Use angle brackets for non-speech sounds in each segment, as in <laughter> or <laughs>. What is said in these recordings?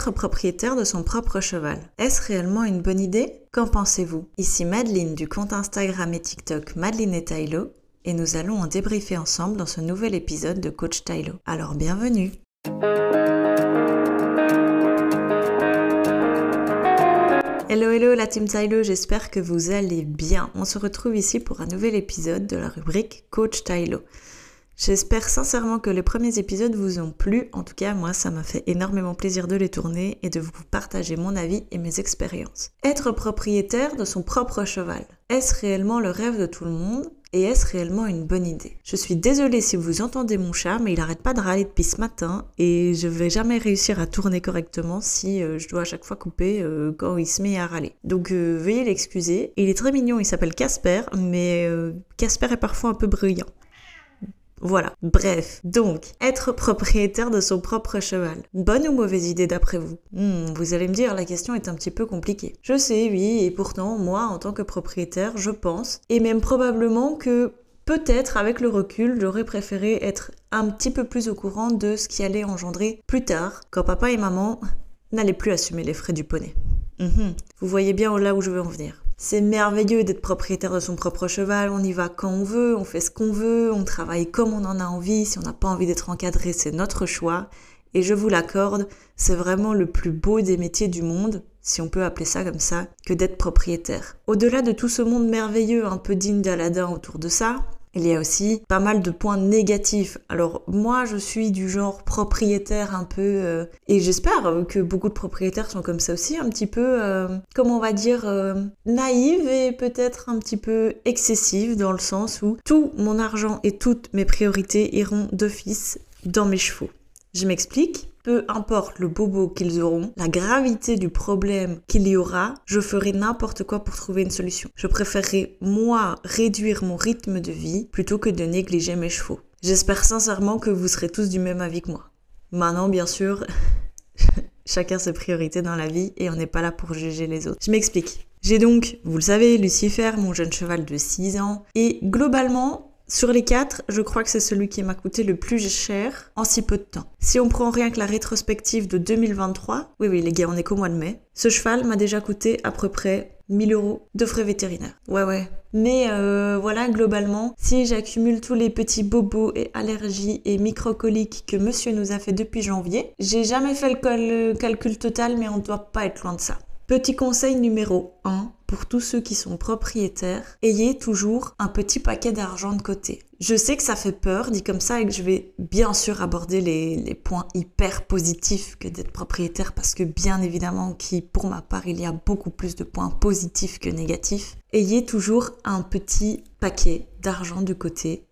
Propriétaire de son propre cheval, est-ce réellement une bonne idée? Qu'en pensez-vous? Ici Madeline du compte Instagram et TikTok Madeline et Tylo, et nous allons en débriefer ensemble dans ce nouvel épisode de Coach Tylo. Alors bienvenue Hello hello la team Tylo, j'espère que vous allez bien. On se retrouve ici pour un nouvel épisode de la rubrique Coach Tylo. J'espère sincèrement que les premiers épisodes vous ont plu. En tout cas, moi, ça m'a fait énormément plaisir de les tourner et de vous partager mon avis et mes expériences. Être propriétaire de son propre cheval, est-ce réellement le rêve de tout le monde et est-ce réellement une bonne idée? Je suis désolée si vous entendez mon chat, mais il arrête pas de râler depuis ce matin et je vais jamais réussir à tourner correctement si euh, je dois à chaque fois couper euh, quand il se met à râler. Donc euh, veuillez l'excuser. Il est très mignon, il s'appelle Casper, mais Casper est parfois un peu bruyant. Voilà. Bref. Donc, être propriétaire de son propre cheval. Bonne ou mauvaise idée d'après vous? Hmm, Vous allez me dire, la question est un petit peu compliquée. Je sais, oui, et pourtant, moi, en tant que propriétaire, je pense, et même probablement que peut-être avec le recul, j'aurais préféré être un petit peu plus au courant de ce qui allait engendrer plus tard, quand papa et maman n'allaient plus assumer les frais du poney. Mhm. Vous voyez bien là où je veux en venir. C'est merveilleux d'être propriétaire de son propre cheval, on y va quand on veut, on fait ce qu'on veut, on travaille comme on en a envie, si on n'a pas envie d'être encadré, c'est notre choix. Et je vous l'accorde, c'est vraiment le plus beau des métiers du monde, si on peut appeler ça comme ça, que d'être propriétaire. Au-delà de tout ce monde merveilleux, un peu digne d'Aladin autour de ça, il y a aussi pas mal de points négatifs. Alors moi, je suis du genre propriétaire un peu, euh, et j'espère que beaucoup de propriétaires sont comme ça aussi, un petit peu, euh, comment on va dire, euh, naïve et peut-être un petit peu excessive dans le sens où tout mon argent et toutes mes priorités iront d'office dans mes chevaux. Je m'explique peu importe le bobo qu'ils auront, la gravité du problème qu'il y aura, je ferai n'importe quoi pour trouver une solution. Je préférerais, moi, réduire mon rythme de vie plutôt que de négliger mes chevaux. J'espère sincèrement que vous serez tous du même avis que moi. Maintenant, bien sûr, <laughs> chacun ses priorités dans la vie et on n'est pas là pour juger les autres. Je m'explique. J'ai donc, vous le savez, Lucifer, mon jeune cheval de 6 ans, et globalement, sur les quatre, je crois que c'est celui qui m'a coûté le plus cher en si peu de temps. Si on prend rien que la rétrospective de 2023, oui oui les gars, on est qu'au mois de mai, ce cheval m'a déjà coûté à peu près 1000 euros de frais vétérinaires. Ouais ouais. Mais euh, voilà, globalement, si j'accumule tous les petits bobos et allergies et microcoliques que monsieur nous a fait depuis janvier, j'ai jamais fait le, calcul total, mais on doit pas être loin de ça. Petit conseil numéro 1, pour tous ceux qui sont propriétaires, ayez toujours un petit paquet d'argent de côté. Je sais que ça fait peur, dit comme ça, et que je vais bien sûr aborder les, points hyper positifs que d'être propriétaire, parce que bien évidemment, qui pour ma part, il y a beaucoup plus de points positifs que négatifs. Ayez toujours un petit paquet d'argent de côté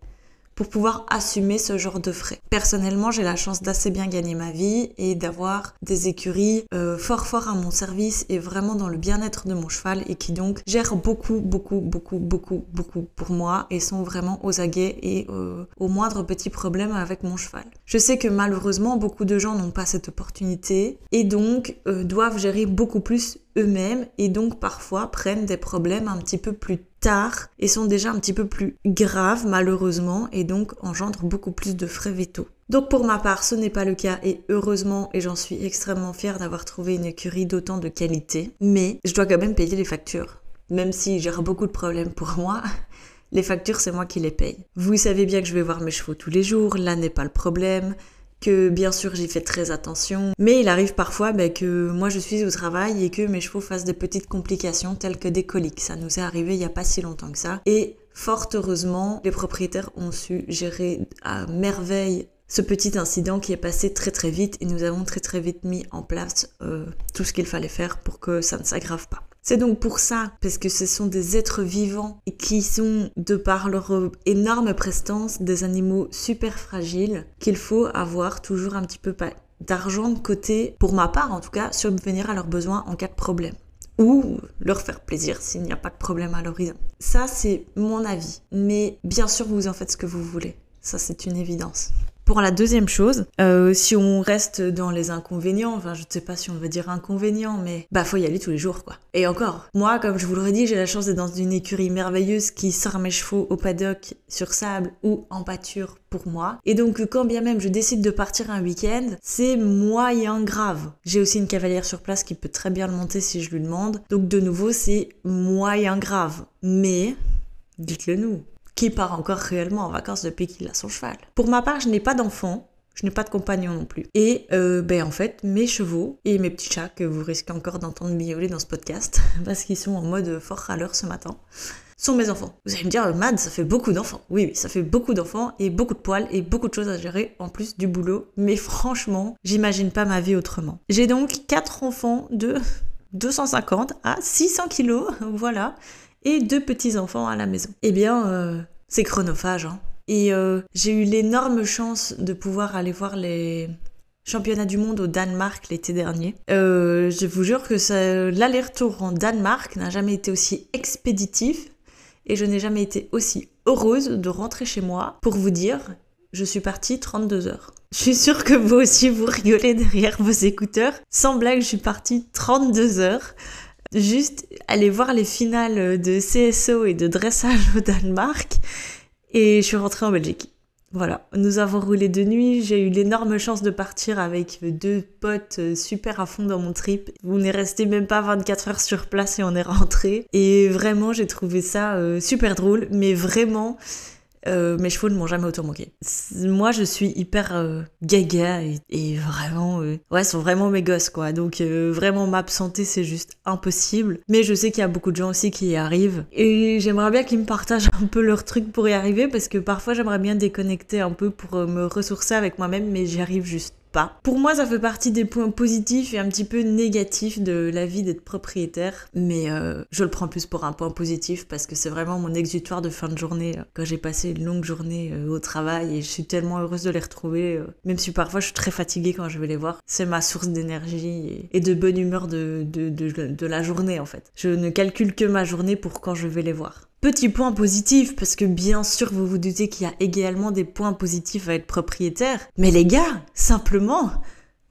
pour pouvoir assumer ce genre de frais. Personnellement, j'ai la chance d'assez bien gagner ma vie et d'avoir des écuries euh, fort fort à mon service et vraiment dans le bien-être de mon cheval et qui donc gèrent beaucoup, beaucoup, beaucoup, beaucoup, beaucoup pour moi et sont vraiment aux aguets et euh, au moindre petit problème avec mon cheval. Je sais que malheureusement, beaucoup de gens n'ont pas cette opportunité et donc euh, doivent gérer beaucoup plus eux-mêmes et donc parfois prennent des problèmes un petit peu plus tard et sont déjà un petit peu plus graves malheureusement et donc engendrent beaucoup plus de frais vétos. Donc pour ma part, ce n'est pas le cas et heureusement et j'en suis extrêmement fière d'avoir trouvé une écurie d'autant de qualité, mais je dois quand même payer les factures. Même si j'ai beaucoup de problèmes pour moi, <laughs> les factures c'est moi qui les paye. Vous savez bien que je vais voir mes chevaux tous les jours, là n'est pas le problème que bien sûr j'y fais très attention, mais il arrive parfois ben, que moi je suis au travail et que mes chevaux fassent des petites complications telles que des coliques. Ça nous est arrivé il n'y a pas si longtemps que ça. Et fort heureusement, les propriétaires ont su gérer à merveille ce petit incident qui est passé très très vite et nous avons très très vite mis en place euh, tout ce qu'il fallait faire pour que ça ne s'aggrave pas. C'est donc pour ça, parce que ce sont des êtres vivants qui sont, de par leur énorme prestance, des animaux super fragiles, qu'il faut avoir toujours un petit peu d'argent de côté, pour ma part en tout cas, subvenir à leurs besoins en cas de problème ou leur faire plaisir s'il n'y a pas de problème à l'horizon. Ça, c'est mon avis. Mais bien sûr, vous en faites ce que vous voulez. Ça, c'est une évidence. Pour la deuxième chose, euh, si on reste dans les inconvénients, enfin je ne sais pas si on veut dire inconvénients, mais bah faut y aller tous les jours quoi. Et encore, moi comme je vous l'aurais dit, j'ai la chance d'être dans une écurie merveilleuse qui sort mes chevaux au paddock sur sable ou en pâture pour moi. Et donc quand bien même je décide de partir un week-end, c'est moyen grave. J'ai aussi une cavalière sur place qui peut très bien le monter si je lui demande. Donc de nouveau c'est moyen grave. Mais dites-le nous qui part encore réellement en vacances depuis qu'il a son cheval. Pour ma part, je n'ai pas d'enfant, je n'ai pas de compagnon non plus. Et euh, ben en fait, mes chevaux et mes petits chats que vous risquez encore d'entendre miauler dans ce podcast, <laughs> parce qu'ils sont en mode fort râleur ce matin, sont mes enfants. Vous allez me dire, Mad, ça fait beaucoup d'enfants. Oui, oui, ça fait beaucoup d'enfants et beaucoup de poils et beaucoup de choses à gérer en plus du boulot. Mais franchement, j'imagine pas ma vie autrement. J'ai donc quatre enfants de <laughs> 250 à 600 kilos, <laughs> voilà et deux petits-enfants à la maison. Eh bien, euh, c'est chronophage. Hein. Et euh, j'ai eu l'énorme chance de pouvoir aller voir les championnats du monde au Danemark l'été dernier. Euh, je vous jure que l'aller-retour en Danemark n'a jamais été aussi expéditif et je n'ai jamais été aussi heureuse de rentrer chez moi pour vous dire je suis partie 32 heures. Je suis sûre que vous aussi vous rigolez derrière vos écouteurs. Sans blague, je suis partie 32 heures juste aller voir les finales de CSO et de dressage au Danemark et je suis rentrée en Belgique. Voilà, nous avons roulé de nuit, j'ai eu l'énorme chance de partir avec deux potes super à fond dans mon trip. On n'est resté même pas 24 heures sur place et on est rentré. Et vraiment, j'ai trouvé ça euh, super drôle, mais vraiment, euh, mes chevaux ne m'ont jamais autant manqué. Moi, je suis hyper euh, gaga et, vraiment, euh, ouais, sont vraiment mes gosses, quoi. Donc, vraiment, m'absenter, c'est juste impossible. Mais je sais qu'il y a beaucoup de gens aussi qui y arrivent. Et j'aimerais bien qu'ils me partagent un peu leurs trucs pour y arriver parce que parfois, j'aimerais bien déconnecter un peu pour me ressourcer avec moi-même, mais j'y arrive juste pas. Pour moi, ça fait partie des points positifs et un petit peu négatifs de la vie d'être propriétaire, mais euh, je le prends plus pour un point positif parce que c'est vraiment mon exutoire de fin de journée euh, quand j'ai passé une longue journée euh, au travail et je suis tellement heureuse de les retrouver, même si parfois je suis très fatiguée quand je vais les voir. C'est ma source d'énergie et, de bonne humeur de, de, de la journée en fait. Je ne calcule que ma journée pour quand je vais les voir. Petit point positif, parce que bien sûr vous vous doutez qu'il y a également des points positifs à être propriétaire. Mais les gars, simplement,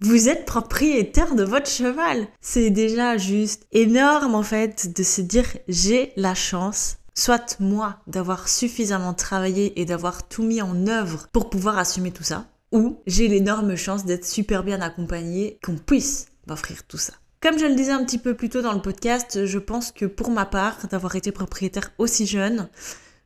vous êtes propriétaire de votre cheval. C'est déjà juste énorme en fait de se dire j'ai la chance soit moi d'avoir suffisamment travaillé et d'avoir tout mis en œuvre pour pouvoir assumer tout ça, ou j'ai l'énorme chance d'être super bien accompagné, qu'on puisse m'offrir tout ça. Comme je le disais un petit peu plus tôt dans le podcast, je pense que pour ma part, d'avoir été propriétaire aussi jeune,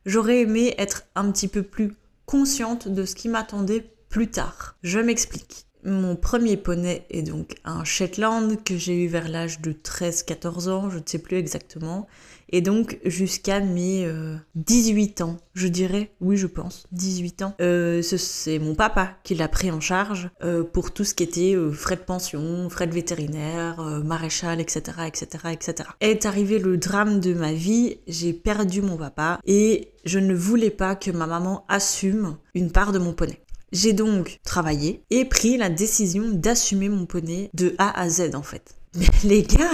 j'aurais aimé être un petit peu plus consciente de ce qui m'attendait plus tard. Je m'explique. Mon premier poney est donc un Shetland que j'ai eu vers l'âge de 13-14 ans, je ne sais plus exactement. Et donc jusqu'à mes 18 euh, ans, je dirais, oui je pense, 18 ans. Euh, c'est mon papa qui l'a pris en charge euh, pour tout ce qui était frais de pension, frais de vétérinaire, maréchal, etc., etc., etc. Est arrivé le drame de ma vie, j'ai perdu mon papa et je ne voulais pas que ma maman assume une part de mon poney. J'ai donc travaillé et pris la décision d'assumer mon poney de A à Z en fait. <laughs> Mais les gars,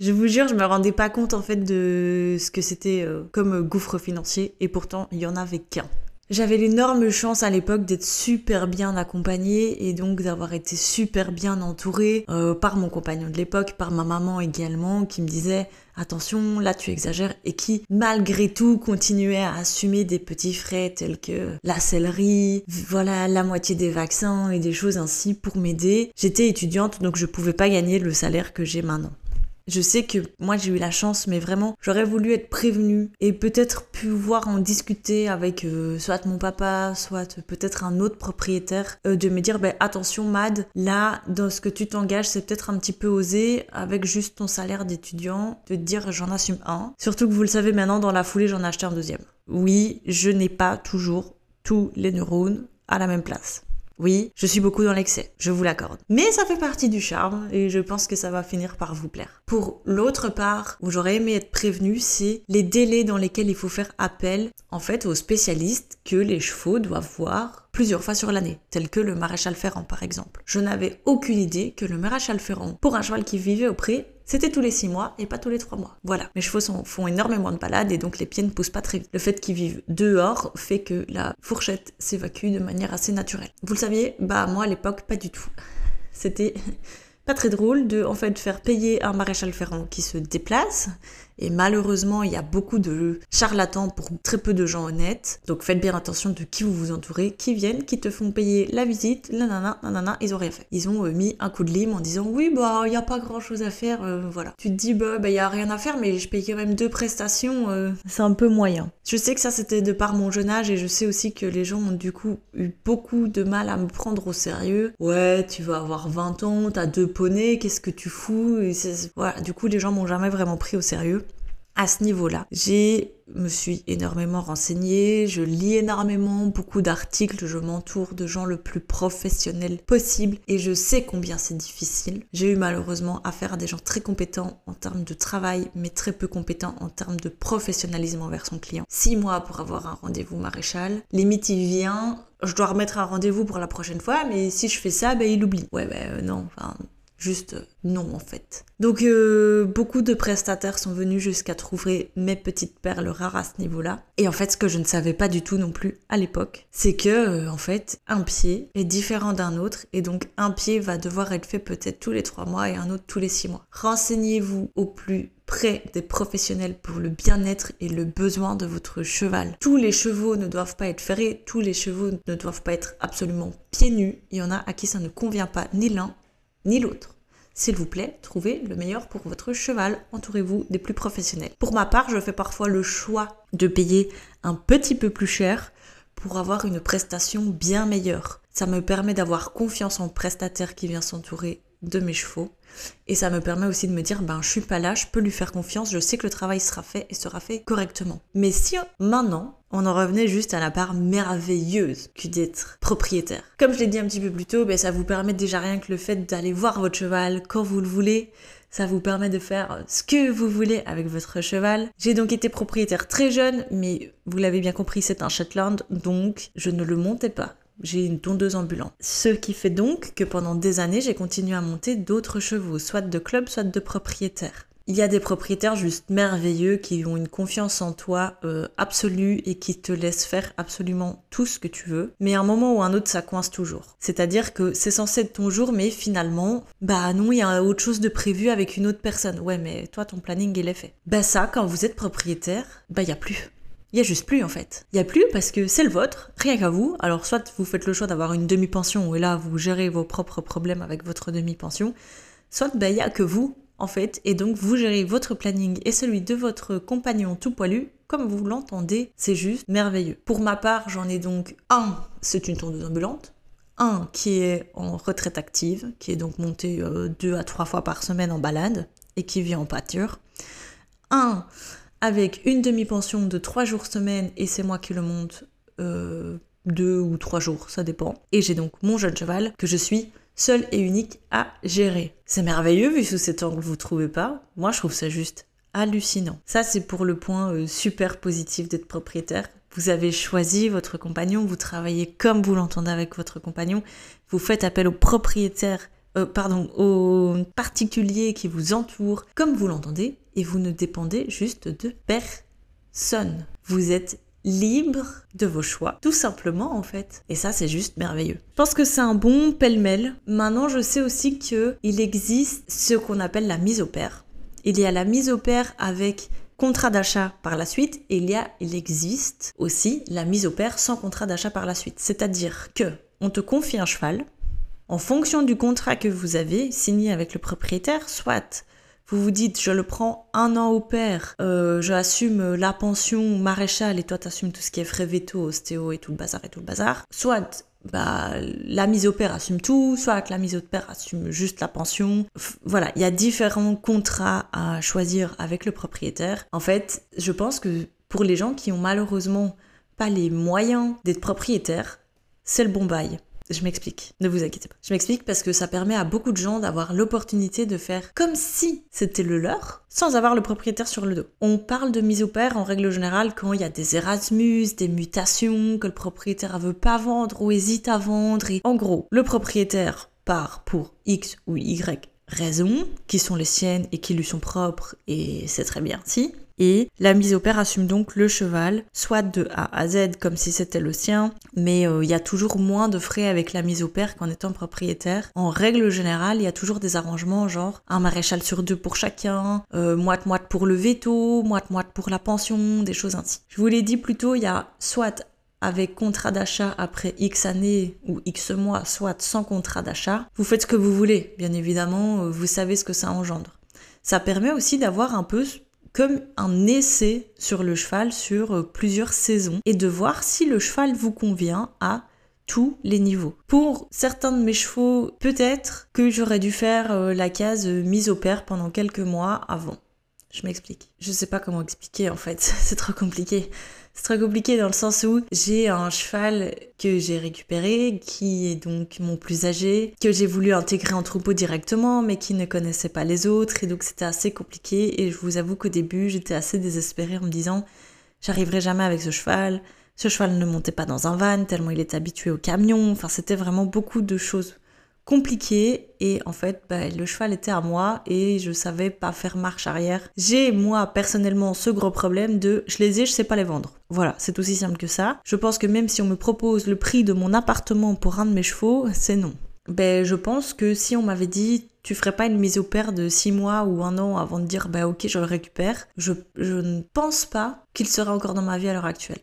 je vous jure, je me rendais pas compte en fait de ce que c'était euh, comme gouffre financier et pourtant il y en avait qu'un. J'avais l'énorme chance à l'époque d'être super bien accompagnée et donc d'avoir été super bien entourée euh, par mon compagnon de l'époque, par ma maman également, qui me disait attention, là tu exagères, et qui malgré tout continuait à assumer des petits frais tels que la sellerie, voilà la moitié des vaccins et des choses ainsi pour m'aider. J'étais étudiante donc je pouvais pas gagner le salaire que j'ai maintenant. Je sais que moi j'ai eu la chance, mais vraiment j'aurais voulu être prévenue et peut-être pouvoir en discuter avec euh, soit mon papa, soit peut-être un autre propriétaire, euh, de me dire ben attention Mad, là dans ce que tu t'engages c'est peut-être un petit peu osé avec juste ton salaire d'étudiant, de te dire j'en assume un. Surtout que vous le savez maintenant dans la foulée j'en ai acheté un deuxième. Oui, je n'ai pas toujours tous les neurones à la même place. Oui, je suis beaucoup dans l'excès, je vous l'accorde. Mais ça fait partie du charme et je pense que ça va finir par vous plaire. Pour l'autre part, où j'aurais aimé être prévenu, c'est les délais dans lesquels il faut faire appel, en fait, aux spécialistes que les chevaux doivent voir plusieurs fois sur l'année, tel que le maréchal Ferrand par exemple. Je n'avais aucune idée que le maréchal Ferrand, pour un cheval qui vivait au C'était tous les six mois et pas tous les trois mois. Voilà. Mes chevaux font énormément de balades et donc les pieds ne poussent pas très vite. Le fait qu'ils vivent dehors fait que la fourchette s'évacue de manière assez naturelle. Vous le saviez Bah moi à l'époque pas du tout. C'était <laughs> pas très drôle de en fait faire payer un maréchal ferrant qui se déplace et malheureusement, il y a beaucoup de charlatans pour très peu de gens honnêtes. Donc faites bien attention de qui vous vous entourez, qui viennent, qui te font payer la visite, nanana, nanana, ils ont rien fait. Ils ont euh, mis un coup de lime en disant oui, bah, il n'y a pas grand chose à faire, euh, voilà. Tu te dis, bah, il y a rien à faire, mais je paye quand même deux prestations, euh, c'est un peu moyen. Je sais que ça, c'était de par mon jeune âge et je sais aussi que les gens ont du coup eu beaucoup de mal à me prendre au sérieux. Ouais, tu vas avoir 20 ans, t'as deux poneys, qu'est-ce que tu fous? Voilà, du coup, les gens m'ont jamais vraiment pris au sérieux à ce niveau-là. J'ai me suis énormément renseignée, je lis énormément, beaucoup d'articles, je m'entoure de gens le plus professionnels possible et je sais combien c'est difficile. J'ai eu malheureusement affaire à des gens très compétents en termes de travail, mais très peu compétents en termes de professionnalisme envers son client. Six mois pour avoir un rendez-vous maréchal. Limite, il vient, je dois remettre un rendez-vous pour la prochaine fois, mais si je fais ça, ben il oublie. Ouais, ben non, enfin, Juste non en fait. Donc euh, beaucoup de prestataires sont venus jusqu'à trouver mes petites perles rares à ce niveau-là. Et en fait ce que je ne savais pas du tout non plus à l'époque, c'est que euh, en fait un pied est différent d'un autre et donc un pied va devoir être fait peut-être tous les trois mois et un autre tous les six mois. Renseignez-vous au plus près des professionnels pour le bien-être et le besoin de votre cheval. Tous les chevaux ne doivent pas être ferrés, tous les chevaux ne doivent pas être absolument pieds nus. Il y en a à qui ça ne convient pas ni l'un ni l'autre. S'il vous plaît, trouvez le meilleur pour votre cheval, entourez-vous des plus professionnels. Pour ma part, je fais parfois le choix de payer un petit peu plus cher pour avoir une prestation bien meilleure. Ça me permet d'avoir confiance en prestataire qui vient s'entourer de mes chevaux. Et ça me permet aussi de me dire, ben je suis pas là, je peux lui faire confiance, je sais que le travail sera fait et sera fait correctement. Mais si maintenant, on en revenait juste à la part merveilleuse que d'être propriétaire. Comme je l'ai dit un petit peu plus tôt, ben, ça vous permet déjà rien que le fait d'aller voir votre cheval quand vous le voulez. Ça vous permet de faire ce que vous voulez avec votre cheval. J'ai donc été propriétaire très jeune, mais vous l'avez bien compris, c'est un Shetland, donc je ne le montais pas j'ai une tondeuse ambulante. Ce qui fait donc que pendant des années, j'ai continué à monter d'autres chevaux, soit de club, soit de propriétaires. Il y a des propriétaires juste merveilleux qui ont une confiance en toi euh, absolue et qui te laissent faire absolument tout ce que tu veux. Mais à un moment ou un autre, ça coince toujours. C'est-à-dire que c'est censé être ton jour, mais finalement, bah non, il y a autre chose de prévu avec une autre personne. Ouais, mais toi, ton planning, il est fait. Bah ça, quand vous êtes propriétaire, bah il y a plus il y a juste plus en fait. Il y a plus parce que c'est le vôtre, rien qu'à vous. Alors soit vous faites le choix d'avoir une demi-pension et là vous gérez vos propres problèmes avec votre demi-pension, soit ben, il y a que vous en fait et donc vous gérez votre planning et celui de votre compagnon tout poilu comme vous l'entendez, c'est juste merveilleux. Pour ma part, j'en ai donc un, c'est une tondeuse ambulante. Un qui est en retraite active, qui est donc monté euh, deux à trois fois par semaine en balade et qui vit en pâture. Un avec une demi-pension de 3 jours semaine et c'est moi qui le monte euh, 2 ou 3 jours, ça dépend. Et j'ai donc mon jeune cheval que je suis seule et unique à gérer. C'est merveilleux vu sous cet angle, vous trouvez pas? Moi je trouve ça juste hallucinant. Ça c'est pour le point euh, super positif d'être propriétaire. Vous avez choisi votre compagnon, vous travaillez comme vous l'entendez avec votre compagnon, vous faites appel au propriétaire euh, pardon, aux particuliers qui vous entourent, comme vous l'entendez, et vous ne dépendez juste de personne. Vous êtes libre de vos choix, tout simplement en fait. Et ça, c'est juste merveilleux. Je pense que c'est un bon pêle-mêle. Maintenant, je sais aussi que il existe ce qu'on appelle la mise au pair. Il y a la mise au pair avec contrat d'achat par la suite et il y a, il existe aussi la mise au pair sans contrat d'achat par la suite. C'est-à-dire que on te confie un cheval, en fonction du contrat que vous avez signé avec le propriétaire, soit vous vous dites je le prends un an au pair, euh, j'assume la pension maréchal et toi t'assumes tout ce qui est frais veto, ostéo et tout le bazar et tout le bazar, soit bah, la mise au pair assume tout, soit la mise au pair assume juste la pension. voilà, il y a différents contrats à choisir avec le propriétaire. En fait, je pense que pour les gens qui ont malheureusement pas les moyens d'être propriétaires, c'est le bon bail. Je m'explique, ne vous inquiétez pas. Je m'explique parce que ça permet à beaucoup de gens d'avoir l'opportunité de faire comme si c'était le leur, sans avoir le propriétaire sur le dos. On parle de mise au pair en règle générale quand il y a des Erasmus, des mutations, que le propriétaire veut pas vendre ou hésite à vendre. Et en gros, le propriétaire part pour X ou Y raisons qui sont les siennes et qui lui sont propres, et c'est très bien si. Et la mise au pair assume donc le cheval, soit de A à Z comme si c'était le sien, mais euh, il y a toujours moins de frais avec la mise au pair qu'en étant propriétaire. En règle générale, il y a toujours des arrangements genre un maréchal sur deux pour chacun, euh, moite-moite pour le veto, moite-moite pour la pension, des choses ainsi. Je vous l'ai dit plus tôt, il y a soit avec contrat d'achat après X années ou X mois, soit sans contrat d'achat. Vous faites ce que vous voulez, bien évidemment, euh, vous savez ce que ça engendre. Ça permet aussi d'avoir un peu comme un essai sur le cheval sur euh, plusieurs saisons et de voir si le cheval vous convient à tous les niveaux. Pour certains de mes chevaux, peut-être que j'aurais dû faire euh, la case euh, mise au pair pendant quelques mois avant. Je m'explique. Je sais pas comment expliquer en fait, <laughs> c'est trop compliqué. C'est très compliqué dans le sens où j'ai un cheval que j'ai récupéré, qui est donc mon plus âgé, que j'ai voulu intégrer en troupeau directement, mais qui ne connaissait pas les autres, et donc c'était assez compliqué. Et je vous avoue qu'au début, j'étais assez désespérée en me disant, j'arriverai jamais avec ce cheval. Ce cheval ne montait pas dans un van, tellement il est habitué au camion. Enfin, c'était vraiment beaucoup de choses compliqué et en fait bah, le cheval était à moi et je savais pas faire marche arrière. J'ai moi personnellement ce gros problème de je les ai, je sais pas les vendre. Voilà, c'est aussi simple que ça. Je pense que même si on me propose le prix de mon appartement pour un de mes chevaux, c'est non. Ben je pense que si on m'avait dit tu ferais pas une mise au pair de 6 mois ou un an avant de dire bah ok je le récupère, je, je ne pense pas qu'il serait encore dans ma vie à l'heure actuelle.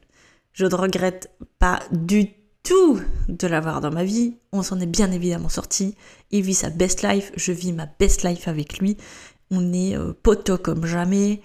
Je ne regrette pas du tout de l'avoir dans ma vie. On s'en est bien évidemment sorti. Il vit sa best life, je vis ma best life avec lui. On est euh, poteau comme jamais.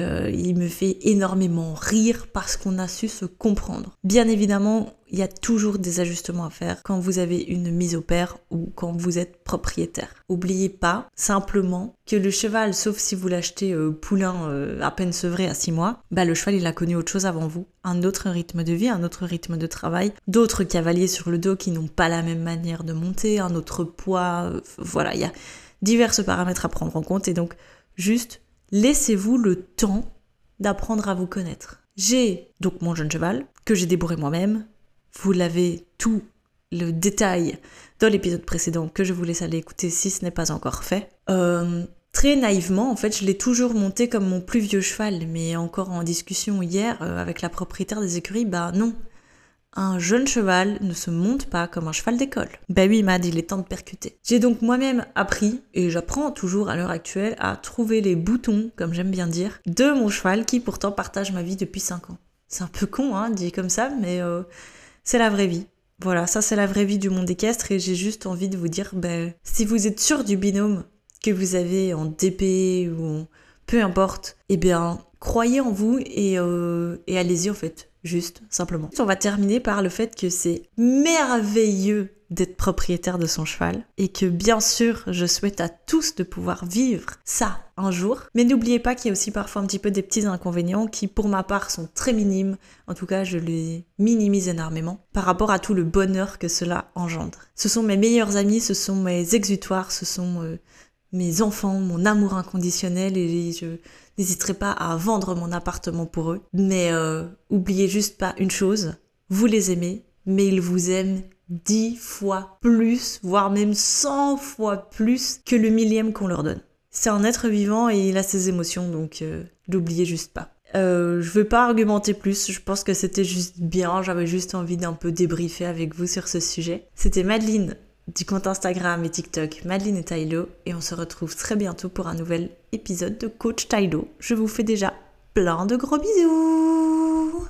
Euh, il me fait énormément rire parce qu'on a su se comprendre. Bien évidemment, il y a toujours des ajustements à faire quand vous avez une mise au pair ou quand vous êtes propriétaire. Oubliez pas simplement que le cheval, sauf si vous l'achetez euh, poulain euh, à peine sevré à 6 mois, bah le cheval il a connu autre chose avant vous, un autre rythme de vie, un autre rythme de travail, d'autres cavaliers sur le dos qui n'ont pas la même manière de monter, un autre poids, voilà, il y a divers paramètres à prendre en compte et donc juste laissez-vous le temps d'apprendre à vous connaître. J'ai donc mon jeune cheval, que j'ai débourré moi-même. Vous l'avez tout le détail dans l'épisode précédent que je vous laisse aller écouter si ce n'est pas encore fait. Euh, très naïvement, en fait, je l'ai toujours monté comme mon plus vieux cheval, mais encore en discussion hier euh, avec la propriétaire des écuries, bah non, un jeune cheval ne se monte pas comme un cheval d'école. Ben oui, Mad, il est temps de percuter. J'ai donc moi-même appris, et j'apprends toujours à l'heure actuelle, à trouver les boutons, comme j'aime bien dire, de mon cheval qui pourtant partage ma vie depuis 5 ans. C'est un peu con, hein, dit comme ça, mais euh, c'est la vraie vie. Voilà, ça c'est la vraie vie du monde équestre et j'ai juste envie de vous dire, ben, si vous êtes sûr du binôme que vous avez en DP ou peu importe, eh bien, croyez en vous et, euh, et allez-y en fait juste, simplement. On va terminer par le fait que c'est merveilleux d'être propriétaire de son cheval et que bien sûr je souhaite à tous de pouvoir vivre ça un jour. Mais n'oubliez pas qu'il y a aussi parfois un petit peu des petits inconvénients qui pour ma part sont très minimes. En tout cas je les minimise énormément par rapport à tout le bonheur que cela engendre. Ce sont mes meilleurs amis ce sont mes exutoires ce sont euh, mes enfants mon amour inconditionnel et je n'hésiterai pas à vendre mon appartement pour eux. Mais euh, oubliez juste pas une chose, vous les aimez, mais ils vous aiment dix fois plus, voire même cent fois plus que le millième qu'on leur donne. C'est un être vivant et il a ses émotions, donc euh, l'oubliez juste pas. Euh, je veux pas argumenter plus, je pense que c'était juste bien, j'avais juste envie d'un peu débriefer avec vous sur ce sujet. C'était Madeline du compte Instagram et TikTok Madeline et Tylo et on se retrouve très bientôt pour un nouvel épisode de Coach Tylo. Je vous fais déjà plein de gros bisous